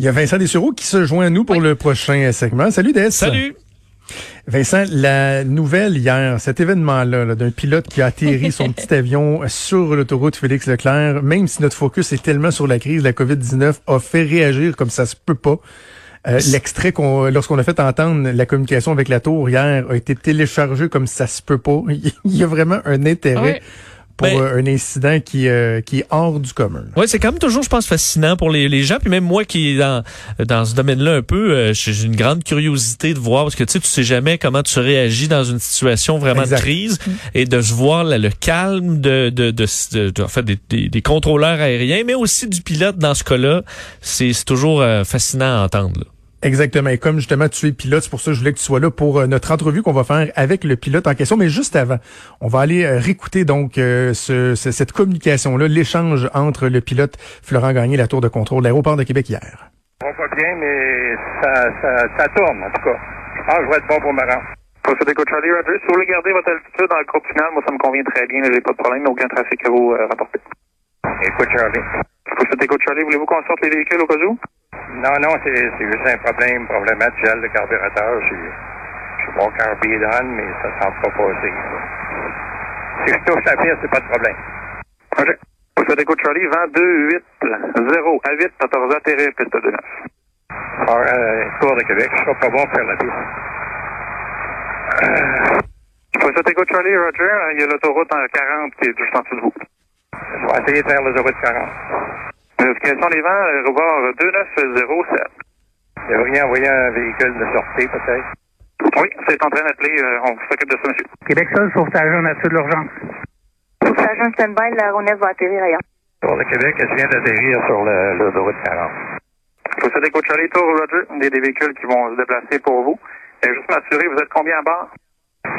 Il y a Vincent Dessureau qui se joint à nous pour le prochain segment. Salut Des. Salut. Vincent, la nouvelle hier, cet événement-là d'un pilote qui a atterri son petit avion sur l'autoroute Félix Leclerc, même si notre focus est tellement sur la crise de la COVID-19, a fait réagir comme ça se peut pas. Euh, l'extrait qu'on, lorsqu'on a fait entendre la communication avec la tour hier, a été téléchargé comme ça se peut pas. Il y a vraiment un intérêt pour ben, euh, un incident qui, euh, qui est hors du commun. Oui, c'est quand même toujours, je pense, fascinant pour les, les gens. Puis même moi qui est dans, dans ce domaine-là un peu, euh, j'ai une grande curiosité de voir, parce que tu sais, tu sais jamais comment tu réagis dans une situation vraiment de crise et de voir là, le calme de, de, de, de, en fait, des, des, des, contrôleurs aériens, mais aussi du pilote dans ce cas-là. C'est toujours fascinant à entendre. Là. Exactement. Et comme justement tu es pilote, c'est pour ça que je voulais que tu sois là pour euh, notre entrevue qu'on va faire avec le pilote en question. Mais juste avant, on va aller euh, réécouter donc euh, ce, cette communication-là, l'échange entre le pilote Florent Gagné et la tour de contrôle de l'aéroport de Québec hier. On va bien, mais ça, ça, ça, tourne en tout cas. Je pense que je vais être bon pour me rendre. Procédé Charlie Rogers, si vous voulez garder votre altitude dans le groupe final, moi ça me convient très bien, j'ai pas de problème, aucun trafic à vous euh, rapporter. Écoute Charlie. Procédé Charlie, voulez-vous qu'on sorte les véhicules au cas où? Non, non, c'est juste un problème, problématique de gel de carburateur. Je suis bon carbidone, mais ça ne semble pas passer. Si je touche la piste, c'est pas de problème. Vous écoute Charlie, vent 2, 8, 0 à 8, 14 atterrir, piste 2 9. Alors, euh, Tour de Québec, je serai pas bon pour faire la piste. Euh, écoute Charlie, Roger, il y a l'autoroute en 40 qui est juste en dessous de vous. Je vais essayer de faire l'autoroute 40. Quels sont les vents? Rebord 2907. Vous devriez envoyer un véhicule de sortie, peut-être? Oui, c'est en train d'appeler. Euh, on s'occupe de ça, monsieur. Québec seul, sauvetage en nature de l'urgence. Sauvetage en stand-by, la Ronef va atterrir ailleurs. Tour de Québec, elle vient d'atterrir sur l'autoroute 40. Vous savez qu'au Charlie Tour, Roger, il y a des véhicules qui vont se déplacer pour vous. Et juste m'assurer, vous êtes combien à bord?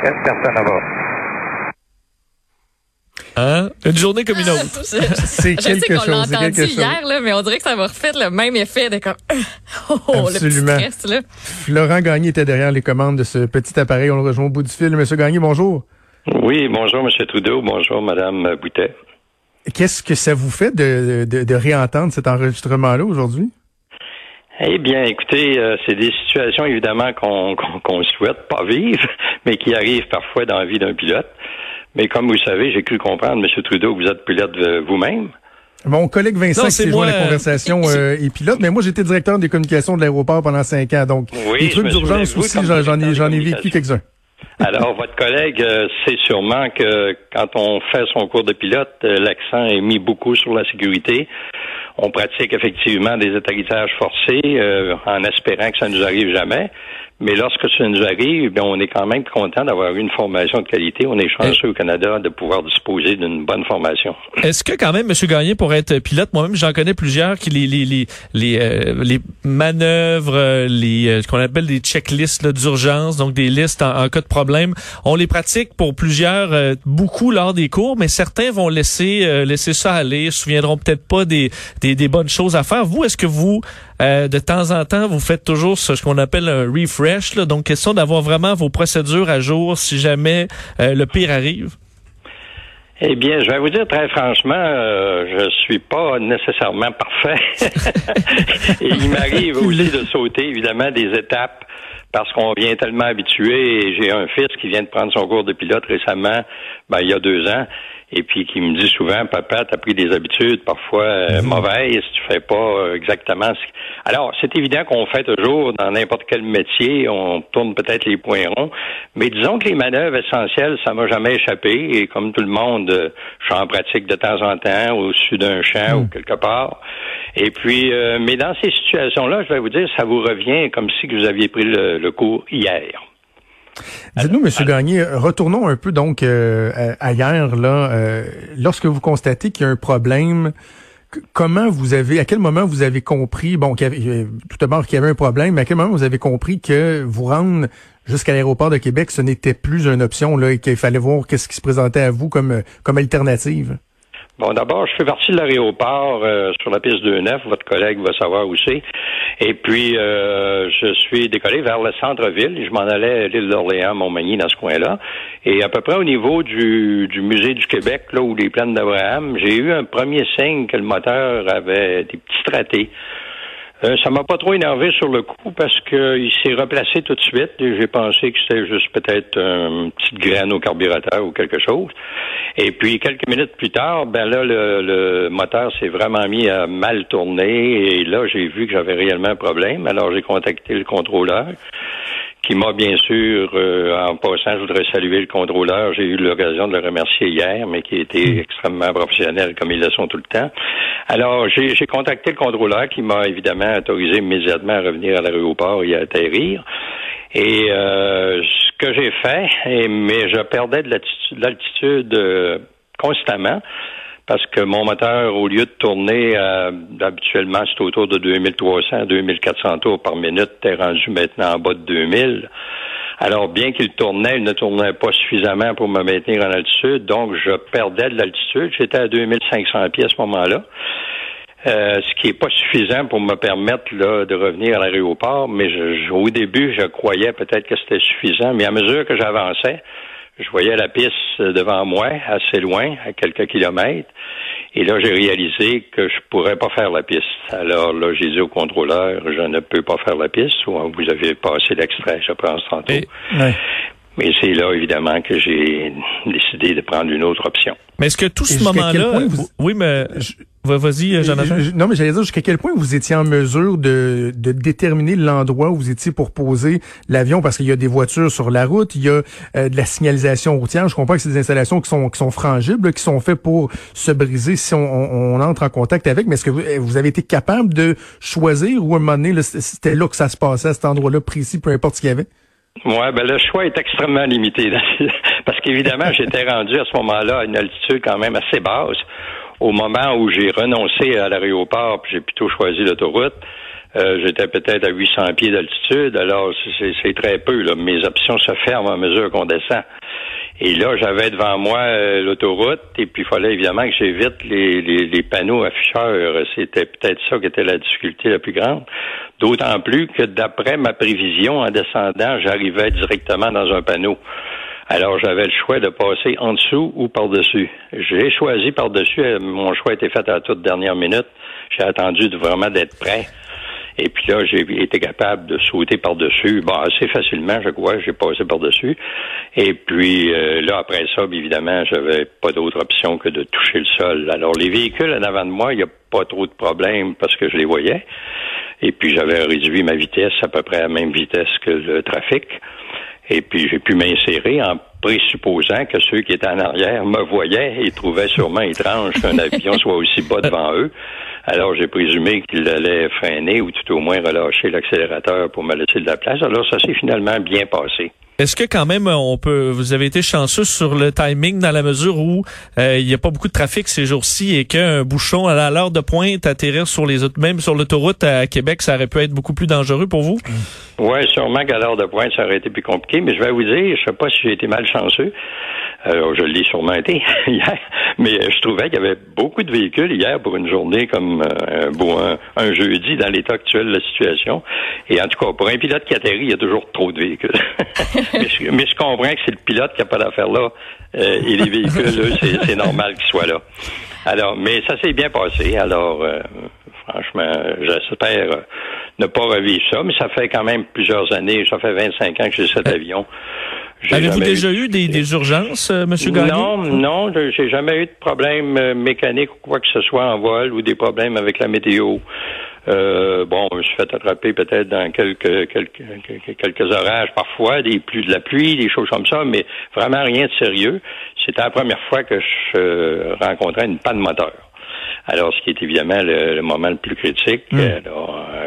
4 personnes à bord. Hein? Une journée comme une autre. c'est quelque chose. Je sais qu'on l'a entendu hier, là, mais on dirait que ça va refaire le même effet de comme, oh, Absolument. le petit stress, là. Florent Gagné était derrière les commandes de ce petit appareil. On le rejoint au bout du fil. Monsieur Gagné, bonjour. Oui, bonjour, Monsieur Trudeau. Bonjour, Madame Boutet. Qu'est-ce que ça vous fait de, de, de réentendre cet enregistrement-là aujourd'hui? Eh bien, écoutez, euh, c'est des situations évidemment qu'on qu'on souhaite pas vivre, mais qui arrivent parfois dans la vie d'un pilote. Mais comme vous savez, j'ai cru comprendre, M. Trudeau, que vous êtes pilote vous-même. Mon collègue Vincent qui s'est joint à la conversation euh, est pilote, mais moi j'étais directeur des communications de l'aéroport pendant cinq ans, donc oui, les trucs d'urgence aussi, j'en ai, j'en ai vécu quelques-uns. Alors, votre collègue euh, sait sûrement que quand on fait son cours de pilote, euh, l'accent est mis beaucoup sur la sécurité. On pratique effectivement des atterrissages forcés euh, en espérant que ça ne nous arrive jamais. Mais lorsque ça nous arrive, bien, on est quand même content d'avoir eu une formation de qualité. On est chanceux au Canada de pouvoir disposer d'une bonne formation. Est-ce que quand même, M. Gagné, pour être pilote, moi-même, j'en connais plusieurs qui les les les les, euh, les manœuvres, euh, les euh, ce qu'on appelle des checklists d'urgence, donc des listes en, cas de problème, on les pratique pour plusieurs, beaucoup lors des cours, mais certains vont laisser laisser ça aller, se souviendront peut-être pas des, des, des bonnes choses à faire. Vous, est-ce que vous de temps en temps, vous faites toujours ce qu'on appelle un refresh donc, question d'avoir vraiment vos procédures à jour si jamais euh, le pire arrive. Eh bien, je vais vous dire très franchement, euh, je suis pas nécessairement parfait. Et il m'arrive aussi de sauter, évidemment, des étapes parce qu'on vient tellement habitué. J'ai un fils qui vient de prendre son cours de pilote récemment, ben, il y a deux ans et puis qui me dit souvent, papa, t'as pris des habitudes parfois euh, mhm. mauvaises, tu fais pas euh, exactement ce Alors, c'est évident qu'on fait toujours dans n'importe quel métier, on tourne peut-être les points ronds, mais disons que les manœuvres essentielles, ça m'a jamais échappé, et comme tout le monde, euh, je suis en pratique de temps en temps, au-dessus d'un champ ou mhm. quelque part. Et puis, mais dans ces situations-là, je vais vous dire, ça vous revient comme si vous aviez pris le cours hier. Dites-nous, Monsieur Gagné, retournons un peu donc euh, ailleurs là. Euh, lorsque vous constatez qu'il y a un problème comment vous avez, à quel moment vous avez compris, bon, qu'il y avait, euh, tout d'abord qu'il y avait un problème, mais à quel moment vous avez compris que vous rendre jusqu'à l'aéroport de Québec, ce n'était plus une option là, et qu'il fallait voir qu'est-ce qui se présentait à vous comme comme alternative? Bon, d'abord, je fais partie de l'aéroport euh, sur la piste 2-9. Votre collègue va savoir où c'est. Et puis, euh, je suis décollé vers le centre-ville. Je m'en allais à l'île d'Orléans, Montmagny, dans ce coin-là. Et à peu près au niveau du, du musée du Québec, là où les plaines d'Abraham, j'ai eu un premier signe que le moteur avait des petits ratés. Euh, ça m'a pas trop énervé sur le coup parce qu'il s'est replacé tout de suite. J'ai pensé que c'était juste peut-être une petite graine au carburateur ou quelque chose. Et puis quelques minutes plus tard, ben là le, le moteur s'est vraiment mis à mal tourner et là j'ai vu que j'avais réellement un problème. Alors j'ai contacté le contrôleur qui m'a bien sûr, euh, en passant, je voudrais saluer le contrôleur. J'ai eu l'occasion de le remercier hier, mais qui était hmm. extrêmement professionnel, comme ils le sont tout le temps. Alors, j'ai contacté le contrôleur qui m'a évidemment autorisé immédiatement à revenir à l'aéroport et à atterrir. Et euh, ce que j'ai fait, mais je perdais de l'altitude euh, constamment parce que mon moteur, au lieu de tourner euh, habituellement, c'est autour de 2300 2400 tours par minute, est rendu maintenant en bas de 2000. Alors, bien qu'il tournait, il ne tournait pas suffisamment pour me maintenir en altitude, donc je perdais de l'altitude. J'étais à 2500 pieds à ce moment-là. Euh, ce qui est pas suffisant pour me permettre là, de revenir à l'aéroport, mais au début, je croyais peut-être que c'était suffisant, mais à mesure que j'avançais, je voyais la piste devant moi, assez loin, à quelques kilomètres. Et là, j'ai réalisé que je pourrais pas faire la piste. Alors là, j'ai dit au contrôleur, je ne peux pas faire la piste. Vous avez passé l'extrait, je pense, tantôt. Mais c'est là, évidemment, que j'ai décidé de prendre une autre option. Mais est-ce que tout ce moment-là... Oui, mais... Vas-y, Jonathan. non, mais j'allais dire jusqu'à quel point vous étiez en mesure de, de déterminer l'endroit où vous étiez pour poser l'avion, parce qu'il y a des voitures sur la route, il y a euh, de la signalisation routière. Je comprends que c'est des installations qui sont qui sont frangibles, qui sont faites pour se briser si on, on, entre en contact avec. Mais est-ce que vous, avez été capable de choisir ou à un moment donné, c'était là que ça se passait à cet endroit-là précis, peu importe ce qu'il y avait? Ouais, ben le choix est extrêmement limité parce qu'évidemment j'étais rendu à ce moment-là à une altitude quand même assez basse au moment où j'ai renoncé à l'aéroport, puis j'ai plutôt choisi l'autoroute, euh, j'étais peut-être à 800 pieds d'altitude, alors c'est très peu. Là. Mes options se ferment à mesure qu'on descend. Et là, j'avais devant moi euh, l'autoroute, et puis il fallait évidemment que j'évite les, les, les, panneaux afficheurs. C'était peut-être ça qui était la difficulté la plus grande. D'autant plus que d'après ma prévision, en descendant, j'arrivais directement dans un panneau. Alors, j'avais le choix de passer en dessous ou par-dessus. J'ai choisi par-dessus. Euh, mon choix a été fait à la toute dernière minute. J'ai attendu de vraiment d'être prêt. Et puis là, j'ai été capable de sauter par-dessus. Bon, assez facilement, je crois. J'ai passé par-dessus. Et puis euh, là, après ça, évidemment, j'avais pas d'autre option que de toucher le sol. Alors, les véhicules en avant de moi, il n'y a pas trop de problème parce que je les voyais. Et puis, j'avais réduit ma vitesse à peu près à la même vitesse que le trafic. Et puis j'ai pu m'insérer en présupposant que ceux qui étaient en arrière me voyaient et trouvaient sûrement étrange qu'un avion soit aussi bas devant eux. Alors j'ai présumé qu'il allait freiner ou tout au moins relâcher l'accélérateur pour me laisser de la place. Alors ça s'est finalement bien passé. Est-ce que quand même on peut vous avez été chanceux sur le timing dans la mesure où euh, il n'y a pas beaucoup de trafic ces jours-ci et qu'un bouchon à l'heure de pointe atterrir sur les autres même sur l'autoroute à Québec ça aurait pu être beaucoup plus dangereux pour vous? Oui, sûrement qu'à l'heure de pointe ça aurait été plus compliqué mais je vais vous dire je sais pas si j'ai été mal chanceux alors, je l'ai sûrement été hier, mais je trouvais qu'il y avait beaucoup de véhicules hier pour une journée comme euh, un, un, jeudi dans l'état actuel de la situation. Et en tout cas, pour un pilote qui atterrit, il y a toujours trop de véhicules. mais, je, comprends que c'est le pilote qui n'a pas d'affaire là. Euh, et les véhicules, c'est normal qu'ils soient là. Alors, mais ça s'est bien passé. Alors, euh, franchement, j'espère ne pas revivre ça, mais ça fait quand même plusieurs années, ça fait 25 ans que j'ai cet avion. Avez-vous déjà eu des, des urgences, euh, M. Gagné? Non, non, j'ai jamais eu de problème euh, mécanique ou quoi que ce soit en vol ou des problèmes avec la météo. Euh, bon, je me suis fait attraper peut-être dans quelques, quelques quelques orages parfois, des pluies de la pluie, des choses comme ça, mais vraiment rien de sérieux. C'était la première fois que je rencontrais une panne moteur. Alors, ce qui est évidemment le, moment le plus critique, hmm.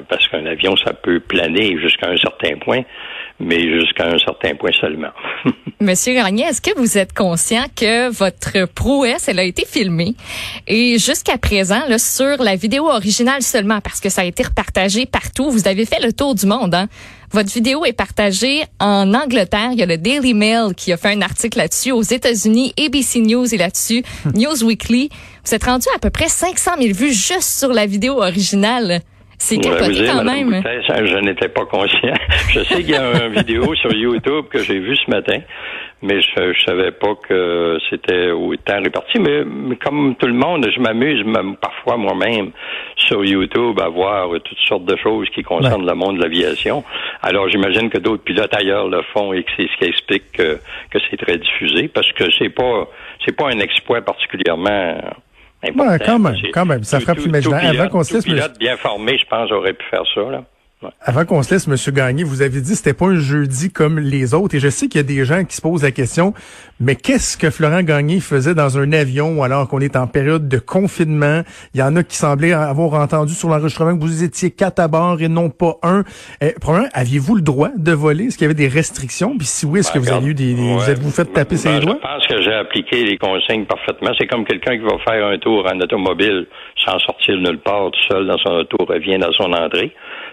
parce qu'un avion, ça peut planer jusqu'à un certain point mais jusqu'à un certain point seulement. Monsieur Gagné, est-ce que vous êtes conscient que votre prouesse, elle a été filmée? Et jusqu'à présent, là, sur la vidéo originale seulement, parce que ça a été repartagé partout, vous avez fait le tour du monde, hein? Votre vidéo est partagée en Angleterre. Il y a le Daily Mail qui a fait un article là-dessus. Aux États-Unis, ABC News est là-dessus. News Weekly. Vous êtes rendu à peu près 500 000 vues juste sur la vidéo originale. C'est capoté quand même. Boutin, je n'étais pas conscient. Je sais qu'il y a une vidéo sur YouTube que j'ai vue ce matin, mais je, je savais pas que c'était autant réparti. Mais, mais, comme tout le monde, je m'amuse même parfois moi-même sur YouTube à voir toutes sortes de choses qui concernent ouais. le monde de l'aviation. Alors j'imagine que d'autres pilotes ailleurs le font et que c'est ce qui explique que, que c'est très diffusé, parce que c'est pas c'est pas un exploit particulièrement. Ouais, quand même, quand même. Ça frappe l'imaginaire. Avant qu'on se laisse. pilote bien formé, je pense, aurait pu faire ça, là. Ouais. Avant qu'on se laisse, Monsieur Gagné, vous avez dit que c'était pas un jeudi comme les autres. Et je sais qu'il y a des gens qui se posent la question, mais qu'est-ce que Florent Gagné faisait dans un avion alors qu'on est en période de confinement? Il y en a qui semblaient avoir entendu sur l'enregistrement que vous étiez quatre à bord et non pas un. Eh, premièrement, aviez-vous le droit de voler? Est-ce qu'il y avait des restrictions? Puis si oui, est-ce que vous avez eu des, des ouais. vous êtes-vous fait taper ben, ses doigts? Je pense que j'ai appliqué les consignes parfaitement. C'est comme quelqu'un qui va faire un tour en automobile sans sortir de nulle part tout seul dans son auto, revient dans son entrée.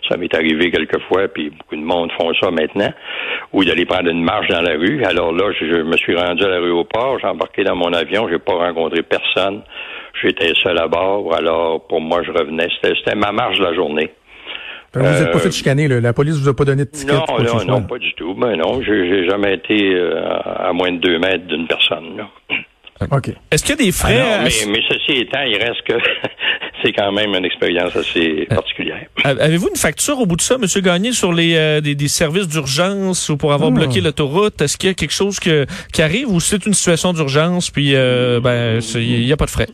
Ça m'est arrivé quelquefois, puis beaucoup de monde font ça maintenant, ou d'aller prendre une marche dans la rue. Alors là, je, je me suis rendu à l'aéroport, j'ai embarqué dans mon avion, j'ai pas rencontré personne. J'étais seul à bord, alors pour moi, je revenais. C'était ma marche de la journée. Vous n'êtes euh, pas fait chicaner, là. la police vous a pas donné de ticket? Non, non, non, pas du tout. Ben non, j'ai jamais été euh, à moins de deux mètres d'une personne. Là. OK. Est-ce qu'il y a des frais? Ah non, mais, mais, ceci étant, il reste que c'est quand même une expérience assez particulière. Avez-vous une facture au bout de ça, M. Gagné, sur les euh, des, des, services d'urgence ou pour avoir mmh. bloqué l'autoroute? Est-ce qu'il y a quelque chose que, qui arrive ou c'est une situation d'urgence puis euh, ben il n'y a pas de frais?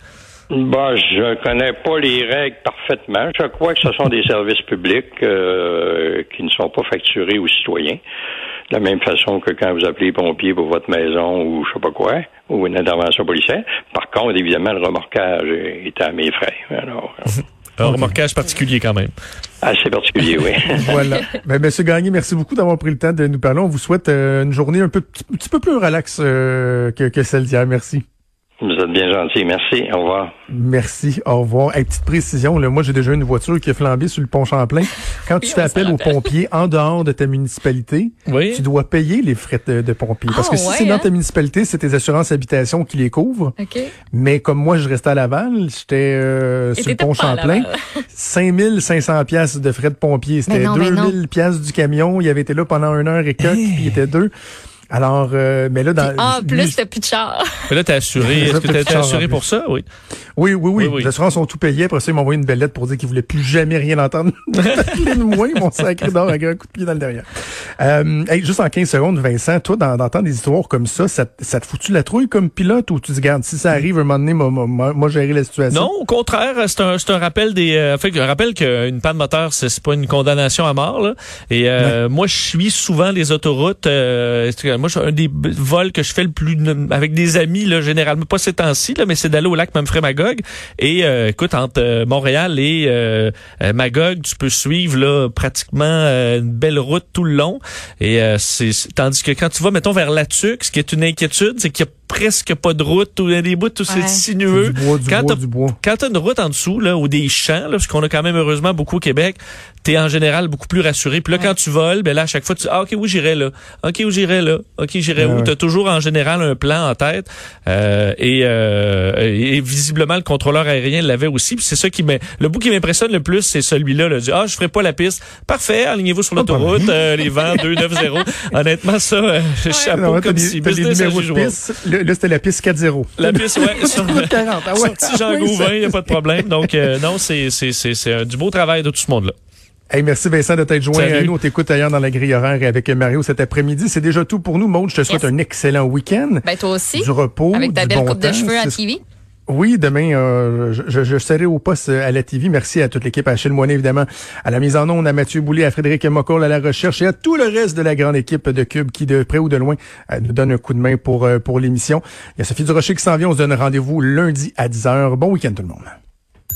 Bah, je connais pas les règles parfaitement. Je crois que ce sont des services publics euh, qui ne sont pas facturés aux citoyens. De la même façon que quand vous appelez les pompiers pour votre maison ou je sais pas quoi, ou une intervention policière. Par contre, évidemment, le remorquage est à mes frais. Alors, Un okay. remorquage particulier quand même. Assez particulier, oui. voilà. Ben, Monsieur Gagné, merci beaucoup d'avoir pris le temps de nous parler. On vous souhaite euh, une journée un peu, un petit peu plus relaxe euh, que, que celle d'hier. Merci. Vous êtes bien gentil. Merci. Au revoir. Merci. Au revoir. Hey, petite précision, là, moi, j'ai déjà une voiture qui a flambé sur le pont Champlain. Quand tu fais appel aux pompiers en dehors de ta municipalité, oui. tu dois payer les frais de, de pompiers. Parce Ah, que si ouais, c'est dans hein? ta municipalité, c'est tes assurances habitation qui les couvrent. OK. Mais comme moi, je restais à Laval, j'étais euh, sur le pont Champlain. Laval. 5500 pièces de frais de pompiers. C'était Mais non, mais non. 2000 pièces du camion. Il avait été là pendant une heure et quelques, puis il était deux. Alors, euh, mais là, dans, En lui, plus, t'as plus de char. Mais là, t'es assuré. Est-ce que t'es assuré pour ça? Oui. Oui, oui, oui. Oui, oui. Les assurances ont tout payé. Après ça, ils m'ont envoyé une belle lettre pour dire qu'ils voulaient plus jamais rien entendre moi. Ils m'ont sacré d'or avec un coup de pied dans le derrière. Euh, hey, juste en 15 secondes, Vincent, toi, dans- d'entendre des histoires comme ça, ça, te- ça te fout-tu la trouille comme pilote ou tu dis, garde, si ça arrive un moment donné, moi, moi, moi, moi, gérer la situation? Non, au contraire, c'est un, c'est un rappel des. Euh, fait, un rappel qu'une panne moteur, c'est c'est pas une condamnation à mort. Là. Et euh, moi, je suis souvent les autoroutes. Euh, moi, un des vols que je fais le plus avec des amis, là, généralement pas ces temps-ci, là, mais c'est d'aller au lac Memphray Magog. Et euh, écoute, entre euh, Montréal et euh, Magog, tu peux suivre là pratiquement une belle route tout le long. Et c'est- tandis que quand tu vas, mettons, vers Latuc, ce qui est une inquiétude, c'est qu'il y a presque pas de route, ou des bouts tout Ouais. c'est sinueux. Du bois, du Quand bois, t'as- du bois. quand t'as une route en dessous, là, ou des champs, là, parce qu'on a quand même heureusement beaucoup au Québec, t'es en général beaucoup plus rassuré. Puis là, Ouais. quand tu voles, ben là, à chaque fois, tu dis, ah, OK, oui, j'irai là? OK, où j'irai là? OK, j'irai Ouais, où? ouais. T'as toujours en général un plan en tête. Euh, et, euh, et visiblement, le contrôleur aérien l'avait aussi. Puis c'est ça qui m'est, le bout qui m'impressionne le plus, c'est celui-là, là. Du, ah, je ferai pas la piste. Parfait, alignez-vous sur de l'autoroute, euh, les vents 290. Honnêtement, ça, euh, chapeau Non, comme si business de piste. Là, là, c'était la piste 4-0. La piste, ouais, sur, Route 40. Ah ouais. Sorti Jean Gauvin, il n'y a pas de problème. Donc, euh, non, c'est, c'est, c'est, c'est un- du beau travail de tout ce monde-là. Hey, merci Vincent de t'être joint Salut. à nous. On t'écoute ailleurs dans la grille horaire avec Mario cet après-midi. C'est déjà tout pour nous. Maud, je te souhaite Yes. un excellent week-end. Ben, toi aussi. Du repos, Avec ta du belle bon coupe de cheveux à TV. Oui, demain, euh, je, serai au poste à la TV. Merci à toute l'équipe, à Achille Moinet, évidemment, à la mise en onde, à Mathieu Boulay, à Frédéric Mocoll, à la recherche et à tout le reste de la grande équipe de Cube qui, de près ou de loin, euh, nous donne un coup de main pour, euh, pour l'émission. Il y a Sophie Durocher qui s'en vient. On se donne rendez-vous lundi à 10h. Bon week-end tout le monde.